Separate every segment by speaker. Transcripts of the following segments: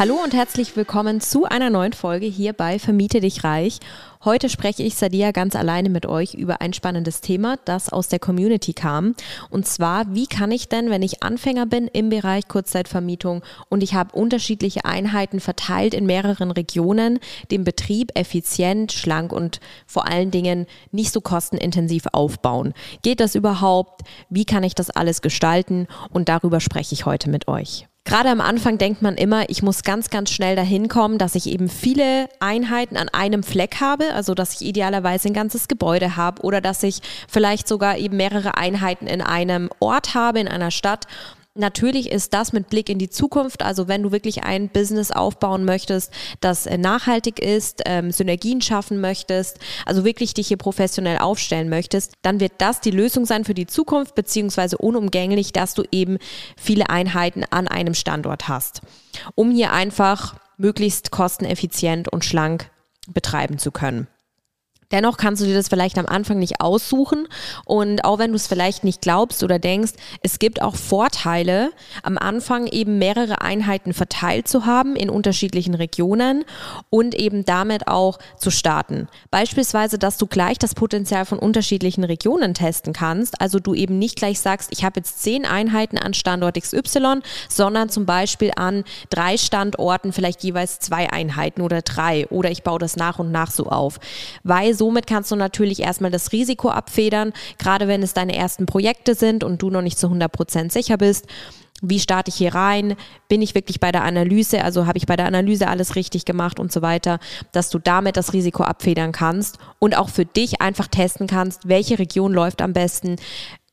Speaker 1: Hallo und herzlich willkommen zu einer neuen Folge hier bei Vermiete dich reich. Heute spreche ich Sadia ganz alleine mit euch über ein spannendes Thema, das aus der Community kam. Und zwar, wie kann ich denn, wenn ich Anfänger bin im Bereich Kurzzeitvermietung und ich habe unterschiedliche Einheiten verteilt in mehreren Regionen, den Betrieb effizient, schlank und vor allen Dingen nicht so kostenintensiv aufbauen? Geht das überhaupt? Wie kann ich das alles gestalten? Und darüber spreche ich heute mit euch. Gerade am Anfang denkt man immer, ich muss ganz, ganz schnell dahin kommen, dass ich eben viele Einheiten an einem Fleck habe, also dass ich idealerweise ein ganzes Gebäude habe oder dass ich vielleicht sogar eben mehrere Einheiten in einem Ort habe, in einer Stadt Natürlich ist das mit Blick in die Zukunft, also wenn du wirklich ein Business aufbauen möchtest, das äh, nachhaltig ist, ähm, Synergien schaffen möchtest, also wirklich dich hier professionell aufstellen möchtest, dann wird das die Lösung sein für die Zukunft, beziehungsweise unumgänglich, dass du eben viele Einheiten an einem Standort hast, um hier einfach möglichst kosteneffizient und schlank betreiben zu können. Dennoch kannst du dir das vielleicht am Anfang nicht aussuchen. Und auch wenn du es vielleicht nicht glaubst oder denkst, es gibt auch Vorteile, am Anfang eben mehrere Einheiten verteilt zu haben in unterschiedlichen Regionen und eben damit auch zu starten. Beispielsweise, dass du gleich das Potenzial von unterschiedlichen Regionen testen kannst, also du eben nicht gleich sagst, ich habe jetzt zehn Einheiten an Standort XY, sondern zum Beispiel an drei Standorten vielleicht jeweils zwei Einheiten oder drei. Oder ich baue das nach und nach so auf, weil somit kannst du natürlich erstmal das Risiko abfedern, gerade wenn es deine ersten Projekte sind und du noch nicht zu 100 Prozent sicher bist. Wie starte ich hier rein? Bin ich wirklich bei der Analyse? Also habe ich bei der Analyse alles richtig gemacht und so weiter, dass du damit das Risiko abfedern kannst und auch für dich einfach testen kannst, welche Region läuft am besten,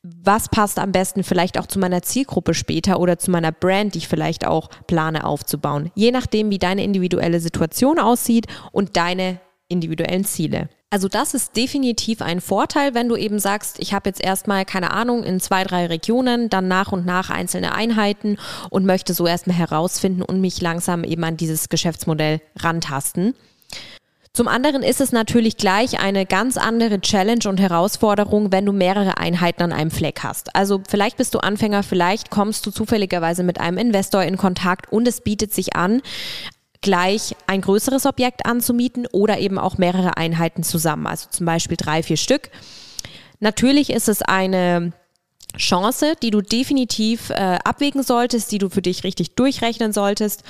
Speaker 1: was passt am besten vielleicht auch zu meiner Zielgruppe später oder zu meiner Brand, die ich vielleicht auch plane aufzubauen. Je nachdem, wie deine individuelle Situation aussieht und deine individuellen Ziele. Also das ist definitiv ein Vorteil, wenn du eben sagst, ich habe jetzt erstmal keine Ahnung in zwei, drei Regionen, dann nach und nach einzelne Einheiten und möchte so erstmal herausfinden und mich langsam eben an dieses Geschäftsmodell rantasten. Zum anderen ist es natürlich gleich eine ganz andere Challenge und Herausforderung, wenn du mehrere Einheiten an einem Fleck hast. Also vielleicht bist du Anfänger, vielleicht kommst du zufälligerweise mit einem Investor in Kontakt und es bietet sich an, gleich ein größeres Objekt anzumieten oder eben auch mehrere Einheiten zusammen, also zum Beispiel drei, vier Stück. Natürlich ist es eine Chance, die du definitiv äh, abwägen solltest, die du für dich richtig durchrechnen solltest.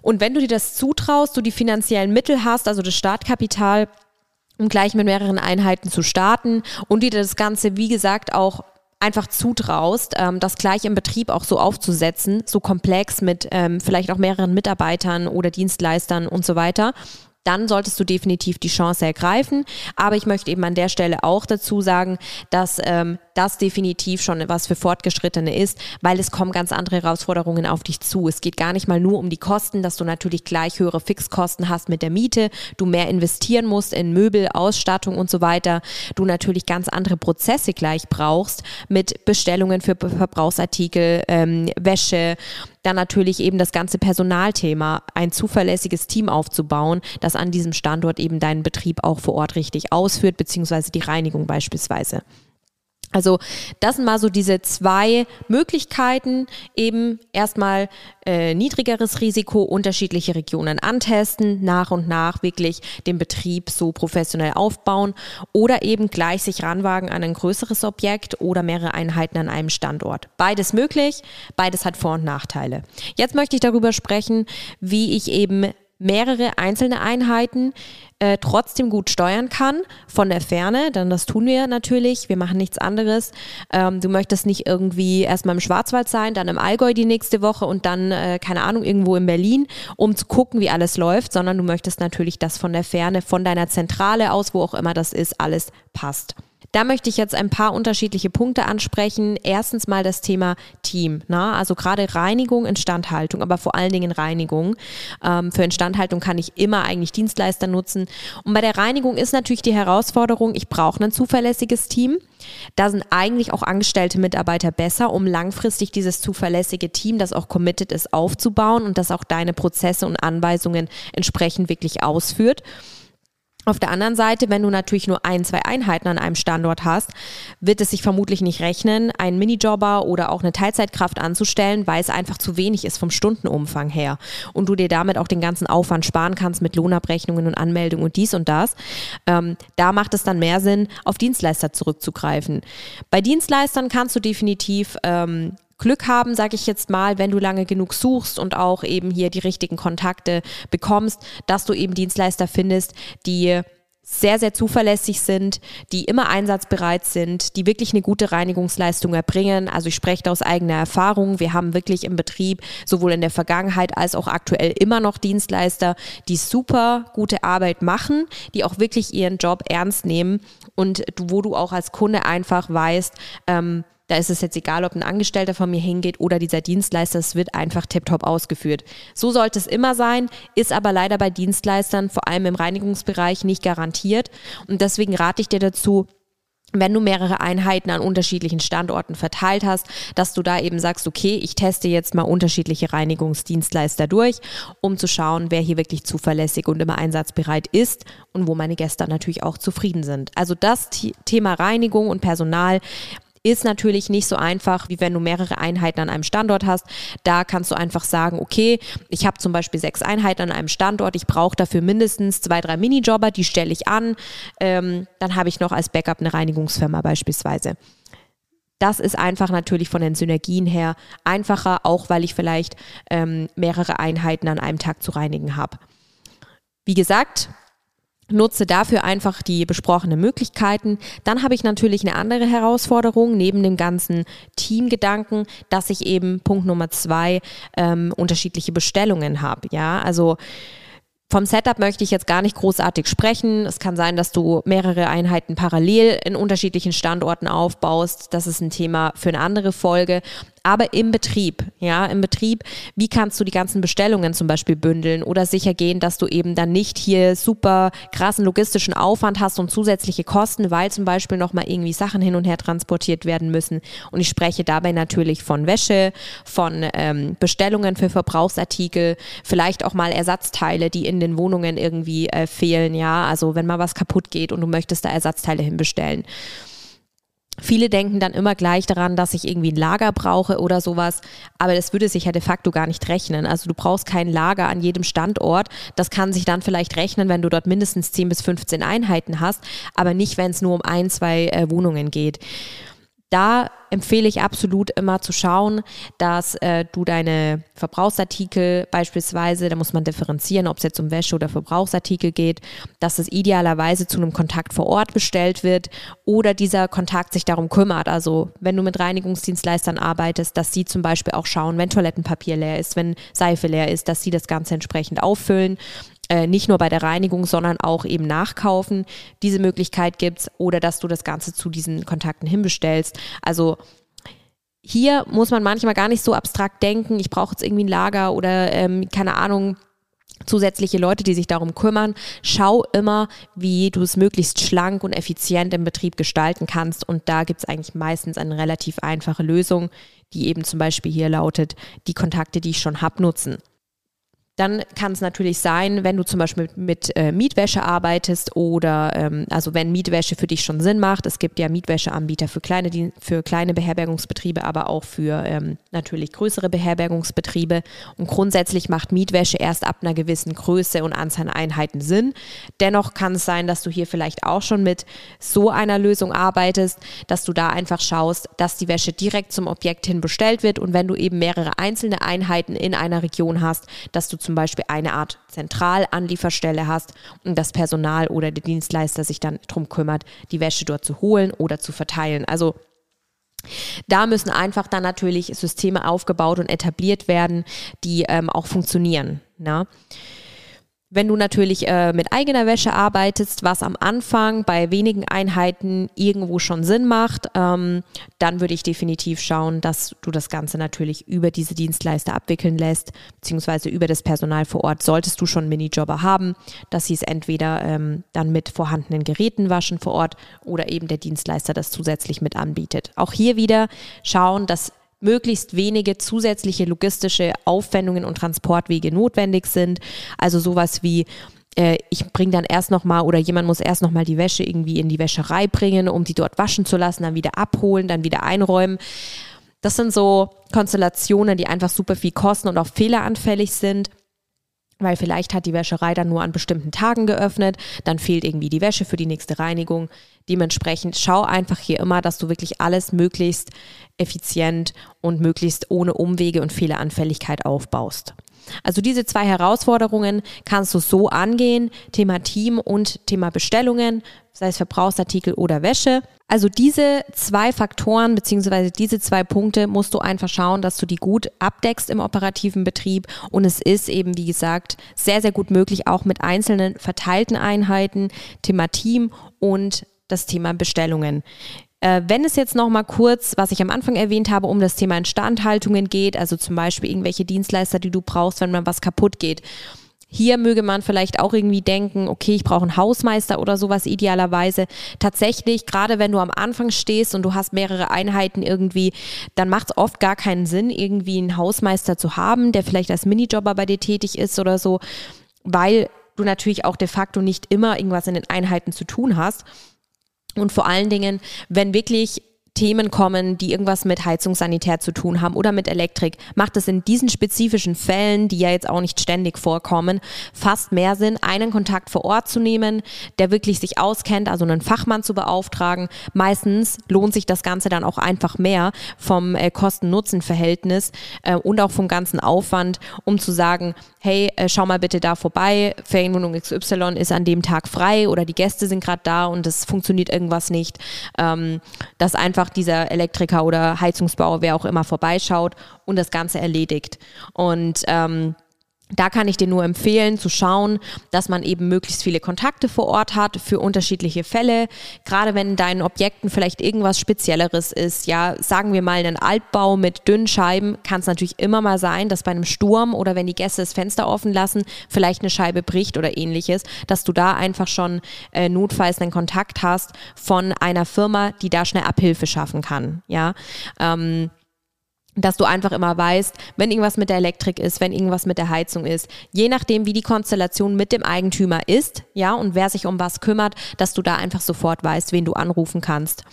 Speaker 1: Und wenn du dir das zutraust, du die finanziellen Mittel hast, also das Startkapital, um gleich mit mehreren Einheiten zu starten und dir das Ganze, wie gesagt, auch einfach zutraust, ähm, das gleich im Betrieb auch so aufzusetzen, so komplex mit ähm, vielleicht auch mehreren Mitarbeitern oder Dienstleistern und so weiter, dann solltest du definitiv die Chance ergreifen. Aber ich möchte eben an der Stelle auch dazu sagen, dass ähm, das definitiv schon was für Fortgeschrittene ist, weil es kommen ganz andere Herausforderungen auf dich zu. Es geht gar nicht mal nur um die Kosten, dass du natürlich gleich höhere Fixkosten hast mit der Miete, du mehr investieren musst in Möbel, Ausstattung und so weiter, du natürlich ganz andere Prozesse gleich brauchst mit Bestellungen für Verbrauchsartikel, ähm, Wäsche, dann natürlich eben das ganze Personalthema, ein zuverlässiges Team aufzubauen, das an diesem Standort eben deinen Betrieb auch vor Ort richtig ausführt, beziehungsweise die Reinigung beispielsweise. Also das sind mal so diese zwei Möglichkeiten, eben erstmal äh, niedrigeres Risiko, unterschiedliche Regionen antesten, nach und nach wirklich den Betrieb so professionell aufbauen oder eben gleich sich ranwagen an ein größeres Objekt oder mehrere Einheiten an einem Standort. Beides möglich, beides hat Vor- und Nachteile. Jetzt möchte ich darüber sprechen, wie ich eben mehrere einzelne Einheiten äh, trotzdem gut steuern kann von der Ferne, denn das tun wir natürlich. Wir machen nichts anderes. Ähm, du möchtest nicht irgendwie erstmal im Schwarzwald sein, dann im Allgäu die nächste Woche und dann, äh, keine Ahnung, irgendwo in Berlin, um zu gucken, wie alles läuft, sondern du möchtest natürlich, dass von der Ferne, von deiner Zentrale aus, wo auch immer das ist, alles passt. Da möchte ich jetzt ein paar unterschiedliche Punkte ansprechen. Erstens mal das Thema Team. Ne? Also gerade Reinigung, Instandhaltung, aber vor allen Dingen Reinigung. Ähm, für Instandhaltung kann ich immer eigentlich Dienstleister nutzen. Und bei der Reinigung ist natürlich die Herausforderung, ich brauche ein zuverlässiges Team. Da sind eigentlich auch angestellte Mitarbeiter besser, um langfristig dieses zuverlässige Team, das auch committed ist, aufzubauen und das auch deine Prozesse und Anweisungen entsprechend wirklich ausführt. Auf der anderen Seite, wenn du natürlich nur ein, zwei Einheiten an einem Standort hast, wird es sich vermutlich nicht rechnen, einen Minijobber oder auch eine Teilzeitkraft anzustellen, weil es einfach zu wenig ist vom Stundenumfang her und du dir damit auch den ganzen Aufwand sparen kannst mit Lohnabrechnungen und Anmeldungen und dies und das. Ähm, da macht es dann mehr Sinn, auf Dienstleister zurückzugreifen. Bei Dienstleistern kannst du definitiv ähm, Glück haben, sage ich jetzt mal, wenn du lange genug suchst und auch eben hier die richtigen Kontakte bekommst, dass du eben Dienstleister findest, die sehr, sehr zuverlässig sind, die immer einsatzbereit sind, die wirklich eine gute Reinigungsleistung erbringen. Also ich spreche da aus eigener Erfahrung. Wir haben wirklich im Betrieb sowohl in der Vergangenheit als auch aktuell immer noch Dienstleister, die super gute Arbeit machen, die auch wirklich ihren Job ernst nehmen und wo du auch als Kunde einfach weißt, ähm, da ist es jetzt egal, ob ein Angestellter von mir hingeht oder dieser Dienstleister, es wird einfach tiptop ausgeführt. So sollte es immer sein, ist aber leider bei Dienstleistern, vor allem im Reinigungsbereich, nicht garantiert. Und deswegen rate ich dir dazu, wenn du mehrere Einheiten an unterschiedlichen Standorten verteilt hast, dass du da eben sagst, okay, ich teste jetzt mal unterschiedliche Reinigungsdienstleister durch, um zu schauen, wer hier wirklich zuverlässig und immer einsatzbereit ist und wo meine Gäste natürlich auch zufrieden sind. Also das Thema Reinigung und Personal ist natürlich nicht so einfach, wie wenn du mehrere Einheiten an einem Standort hast. Da kannst du einfach sagen, okay, ich habe zum Beispiel sechs Einheiten an einem Standort, ich brauche dafür mindestens zwei, drei Minijobber, die stelle ich an. Ähm, dann habe ich noch als Backup eine Reinigungsfirma beispielsweise. Das ist einfach natürlich von den Synergien her einfacher, auch weil ich vielleicht ähm, mehrere Einheiten an einem Tag zu reinigen habe. Wie gesagt, nutze dafür einfach die besprochenen Möglichkeiten. Dann habe ich natürlich eine andere Herausforderung neben dem ganzen Teamgedanken, dass ich eben Punkt Nummer zwei ähm, unterschiedliche Bestellungen habe. Ja, also vom Setup möchte ich jetzt gar nicht großartig sprechen. Es kann sein, dass du mehrere Einheiten parallel in unterschiedlichen Standorten aufbaust. Das ist ein Thema für eine andere Folge aber im Betrieb, ja, im Betrieb, wie kannst du die ganzen Bestellungen zum Beispiel bündeln oder sicher gehen, dass du eben dann nicht hier super krassen logistischen Aufwand hast und zusätzliche Kosten, weil zum Beispiel nochmal irgendwie Sachen hin und her transportiert werden müssen. Und ich spreche dabei natürlich von Wäsche, von ähm, Bestellungen für Verbrauchsartikel, vielleicht auch mal Ersatzteile, die in den Wohnungen irgendwie äh, fehlen, ja, also wenn mal was kaputt geht und du möchtest da Ersatzteile hinbestellen. Viele denken dann immer gleich daran, dass ich irgendwie ein Lager brauche oder sowas, aber das würde sich ja de facto gar nicht rechnen. Also du brauchst kein Lager an jedem Standort. Das kann sich dann vielleicht rechnen, wenn du dort mindestens 10 bis 15 Einheiten hast, aber nicht, wenn es nur um ein, zwei äh, Wohnungen geht da empfehle ich absolut immer zu schauen, dass äh, du deine Verbrauchsartikel beispielsweise, da muss man differenzieren, ob es jetzt um Wäsche oder Verbrauchsartikel geht, dass es idealerweise zu einem Kontakt vor Ort bestellt wird oder dieser Kontakt sich darum kümmert. Also wenn du mit Reinigungsdienstleistern arbeitest, dass sie zum Beispiel auch schauen, wenn Toilettenpapier leer ist, wenn Seife leer ist, dass sie das Ganze entsprechend auffüllen äh, nicht nur bei der Reinigung, sondern auch eben nachkaufen. Diese Möglichkeit gibt es oder dass du das Ganze zu diesen Kontakten hinbestellst. Also hier muss man manchmal gar nicht so abstrakt denken, ich brauche jetzt irgendwie ein Lager oder ähm, keine Ahnung, zusätzliche Leute, die sich darum kümmern. Schau immer, wie du es möglichst schlank und effizient im Betrieb gestalten kannst. Und da gibt es eigentlich meistens eine relativ einfache Lösung, die eben zum Beispiel hier lautet, die Kontakte, die ich schon habe, nutzen. Dann kann es natürlich sein, wenn du zum Beispiel mit, mit äh, Mietwäsche arbeitest oder ähm, also wenn Mietwäsche für dich schon Sinn macht. Es gibt ja Mietwäscheanbieter für kleine, für kleine Beherbergungsbetriebe, aber auch für ähm, natürlich größere Beherbergungsbetriebe. Und grundsätzlich macht Mietwäsche erst ab einer gewissen Größe und Anzahl an Einheiten Sinn. Dennoch kann es sein, dass du hier vielleicht auch schon mit so einer Lösung arbeitest, dass du da einfach schaust, dass die Wäsche direkt zum Objekt hin bestellt wird und wenn du eben mehrere einzelne Einheiten in einer Region hast, dass du zum Beispiel eine Art Zentralanlieferstelle hast und das Personal oder der Dienstleister sich dann darum kümmert, die Wäsche dort zu holen oder zu verteilen. Also da müssen einfach dann natürlich Systeme aufgebaut und etabliert werden, die ähm, auch funktionieren. Na? Wenn du natürlich äh, mit eigener Wäsche arbeitest, was am Anfang bei wenigen Einheiten irgendwo schon Sinn macht, ähm, dann würde ich definitiv schauen, dass du das Ganze natürlich über diese Dienstleister abwickeln lässt, beziehungsweise über das Personal vor Ort. Solltest du schon Minijobber haben, dass sie es entweder ähm, dann mit vorhandenen Geräten waschen vor Ort oder eben der Dienstleister das zusätzlich mit anbietet. Auch hier wieder schauen, dass möglichst wenige zusätzliche logistische Aufwendungen und Transportwege notwendig sind. Also sowas wie äh, ich bringe dann erst nochmal oder jemand muss erst nochmal die Wäsche irgendwie in die Wäscherei bringen, um die dort waschen zu lassen, dann wieder abholen, dann wieder einräumen. Das sind so Konstellationen, die einfach super viel kosten und auch fehleranfällig sind weil vielleicht hat die Wäscherei dann nur an bestimmten Tagen geöffnet, dann fehlt irgendwie die Wäsche für die nächste Reinigung. Dementsprechend schau einfach hier immer, dass du wirklich alles möglichst effizient und möglichst ohne Umwege und Fehleranfälligkeit aufbaust. Also diese zwei Herausforderungen kannst du so angehen, Thema Team und Thema Bestellungen, sei es Verbrauchsartikel oder Wäsche. Also diese zwei Faktoren beziehungsweise diese zwei Punkte musst du einfach schauen, dass du die gut abdeckst im operativen Betrieb. Und es ist eben, wie gesagt, sehr, sehr gut möglich, auch mit einzelnen verteilten Einheiten, Thema Team und das Thema Bestellungen. Äh, wenn es jetzt noch mal kurz, was ich am Anfang erwähnt habe, um das Thema Instandhaltungen geht, also zum Beispiel irgendwelche Dienstleister, die du brauchst, wenn mal was kaputt geht. Hier möge man vielleicht auch irgendwie denken, okay, ich brauche einen Hausmeister oder sowas idealerweise. Tatsächlich, gerade wenn du am Anfang stehst und du hast mehrere Einheiten irgendwie, dann macht es oft gar keinen Sinn, irgendwie einen Hausmeister zu haben, der vielleicht als Minijobber bei dir tätig ist oder so, weil du natürlich auch de facto nicht immer irgendwas in den Einheiten zu tun hast. Und vor allen Dingen, wenn wirklich Themen kommen, die irgendwas mit Heizungssanitär zu tun haben oder mit Elektrik, macht es in diesen spezifischen Fällen, die ja jetzt auch nicht ständig vorkommen, fast mehr Sinn, einen Kontakt vor Ort zu nehmen, der wirklich sich auskennt, also einen Fachmann zu beauftragen. Meistens lohnt sich das Ganze dann auch einfach mehr vom äh, Kosten-Nutzen-Verhältnis äh, und auch vom ganzen Aufwand, um zu sagen, hey, äh, schau mal bitte da vorbei, Ferienwohnung XY ist an dem Tag frei oder die Gäste sind gerade da und es funktioniert irgendwas nicht, ähm, dass einfach dieser Elektriker oder Heizungsbauer, wer auch immer, vorbeischaut und das Ganze erledigt. Und ähm, da kann ich dir nur empfehlen zu schauen, dass man eben möglichst viele Kontakte vor Ort hat für unterschiedliche Fälle. Gerade wenn in deinen Objekten vielleicht irgendwas Spezielleres ist, ja, sagen wir mal einen Altbau mit dünnen Scheiben, kann es natürlich immer mal sein, dass bei einem Sturm oder wenn die Gäste das Fenster offen lassen, vielleicht eine Scheibe bricht oder ähnliches, dass du da einfach schon äh, notfalls einen Kontakt hast von einer Firma, die da schnell Abhilfe schaffen kann. Ja. Ähm, dass du einfach immer weißt, wenn irgendwas mit der Elektrik ist, wenn irgendwas mit der Heizung ist, je nachdem, wie die Konstellation mit dem Eigentümer ist, ja, und wer sich um was kümmert, dass du da einfach sofort weißt, wen du anrufen kannst.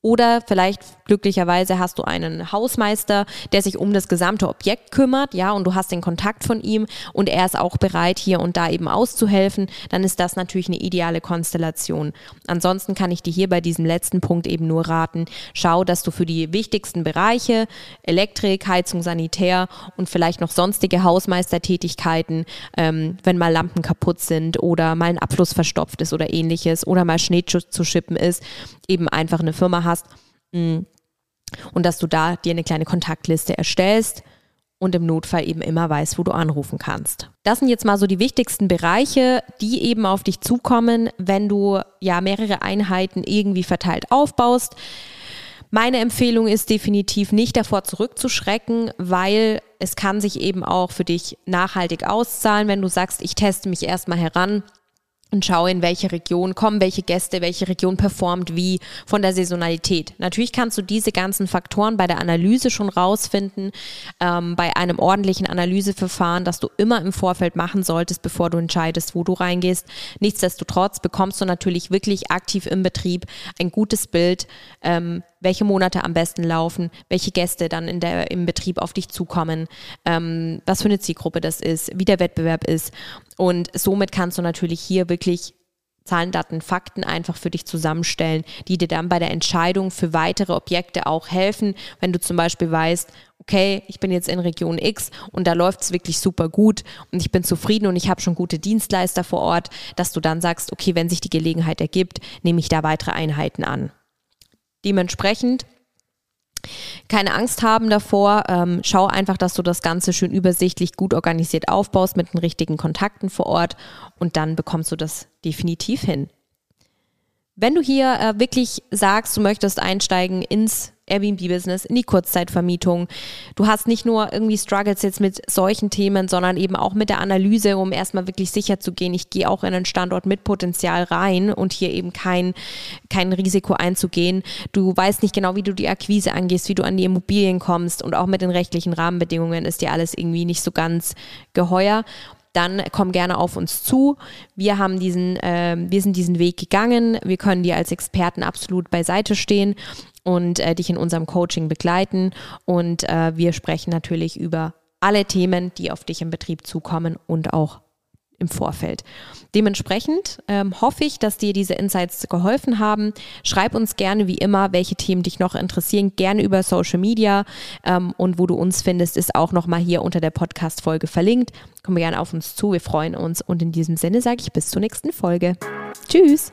Speaker 1: Oder vielleicht glücklicherweise hast du einen Hausmeister, der sich um das gesamte Objekt kümmert, ja, und du hast den Kontakt von ihm und er ist auch bereit, hier und da eben auszuhelfen, dann ist das natürlich eine ideale Konstellation. Ansonsten kann ich dir hier bei diesem letzten Punkt eben nur raten, schau, dass du für die wichtigsten Bereiche, Elektrik, Heizung, Sanitär und vielleicht noch sonstige Hausmeistertätigkeiten, ähm, wenn mal Lampen kaputt sind oder mal ein Abfluss verstopft ist oder ähnliches oder mal Schnee zu schippen ist, eben einfach eine Firma hast mm, und dass du da dir eine kleine Kontaktliste erstellst und im Notfall eben immer weißt, wo du anrufen kannst. Das sind jetzt mal so die wichtigsten Bereiche, die eben auf dich zukommen, wenn du ja mehrere Einheiten irgendwie verteilt aufbaust. Meine Empfehlung ist definitiv nicht davor zurückzuschrecken, weil es kann sich eben auch für dich nachhaltig auszahlen, wenn du sagst, ich teste mich erstmal heran und schaue, in welche Region kommen welche Gäste, welche Region performt wie von der Saisonalität. Natürlich kannst du diese ganzen Faktoren bei der Analyse schon rausfinden, ähm, bei einem ordentlichen Analyseverfahren, das du immer im Vorfeld machen solltest, bevor du entscheidest, wo du reingehst. Nichtsdestotrotz bekommst du natürlich wirklich aktiv im Betrieb ein gutes Bild, ähm, welche Monate am besten laufen, welche Gäste dann in der, im Betrieb auf dich zukommen, ähm, was für eine Zielgruppe das ist, wie der Wettbewerb ist. Und somit kannst du natürlich hier wirklich Zahlen, Daten, Fakten einfach für dich zusammenstellen, die dir dann bei der Entscheidung für weitere Objekte auch helfen, wenn du zum Beispiel weißt, okay, ich bin jetzt in Region X und da läuft es wirklich super gut und ich bin zufrieden und ich habe schon gute Dienstleister vor Ort, dass du dann sagst, okay, wenn sich die Gelegenheit ergibt, nehme ich da weitere Einheiten an. Dementsprechend keine Angst haben davor. Ähm, schau einfach, dass du das Ganze schön übersichtlich, gut organisiert aufbaust mit den richtigen Kontakten vor Ort und dann bekommst du das definitiv hin. Wenn du hier äh, wirklich sagst, du möchtest einsteigen ins Airbnb-Business, in die Kurzzeitvermietung. Du hast nicht nur irgendwie Struggles jetzt mit solchen Themen, sondern eben auch mit der Analyse, um erstmal wirklich sicher zu gehen, ich gehe auch in einen Standort mit Potenzial rein und hier eben kein, kein Risiko einzugehen. Du weißt nicht genau, wie du die Akquise angehst, wie du an die Immobilien kommst und auch mit den rechtlichen Rahmenbedingungen ist dir alles irgendwie nicht so ganz geheuer dann komm gerne auf uns zu. Wir haben diesen, äh, wir sind diesen Weg gegangen. Wir können dir als Experten absolut beiseite stehen und äh, dich in unserem Coaching begleiten. Und äh, wir sprechen natürlich über alle Themen, die auf dich im Betrieb zukommen und auch im Vorfeld. Dementsprechend ähm, hoffe ich, dass dir diese Insights geholfen haben. Schreib uns gerne wie immer, welche Themen dich noch interessieren, gerne über Social Media ähm, und wo du uns findest, ist auch nochmal hier unter der Podcast-Folge verlinkt. Komm gerne auf uns zu, wir freuen uns und in diesem Sinne sage ich bis zur nächsten Folge. Tschüss!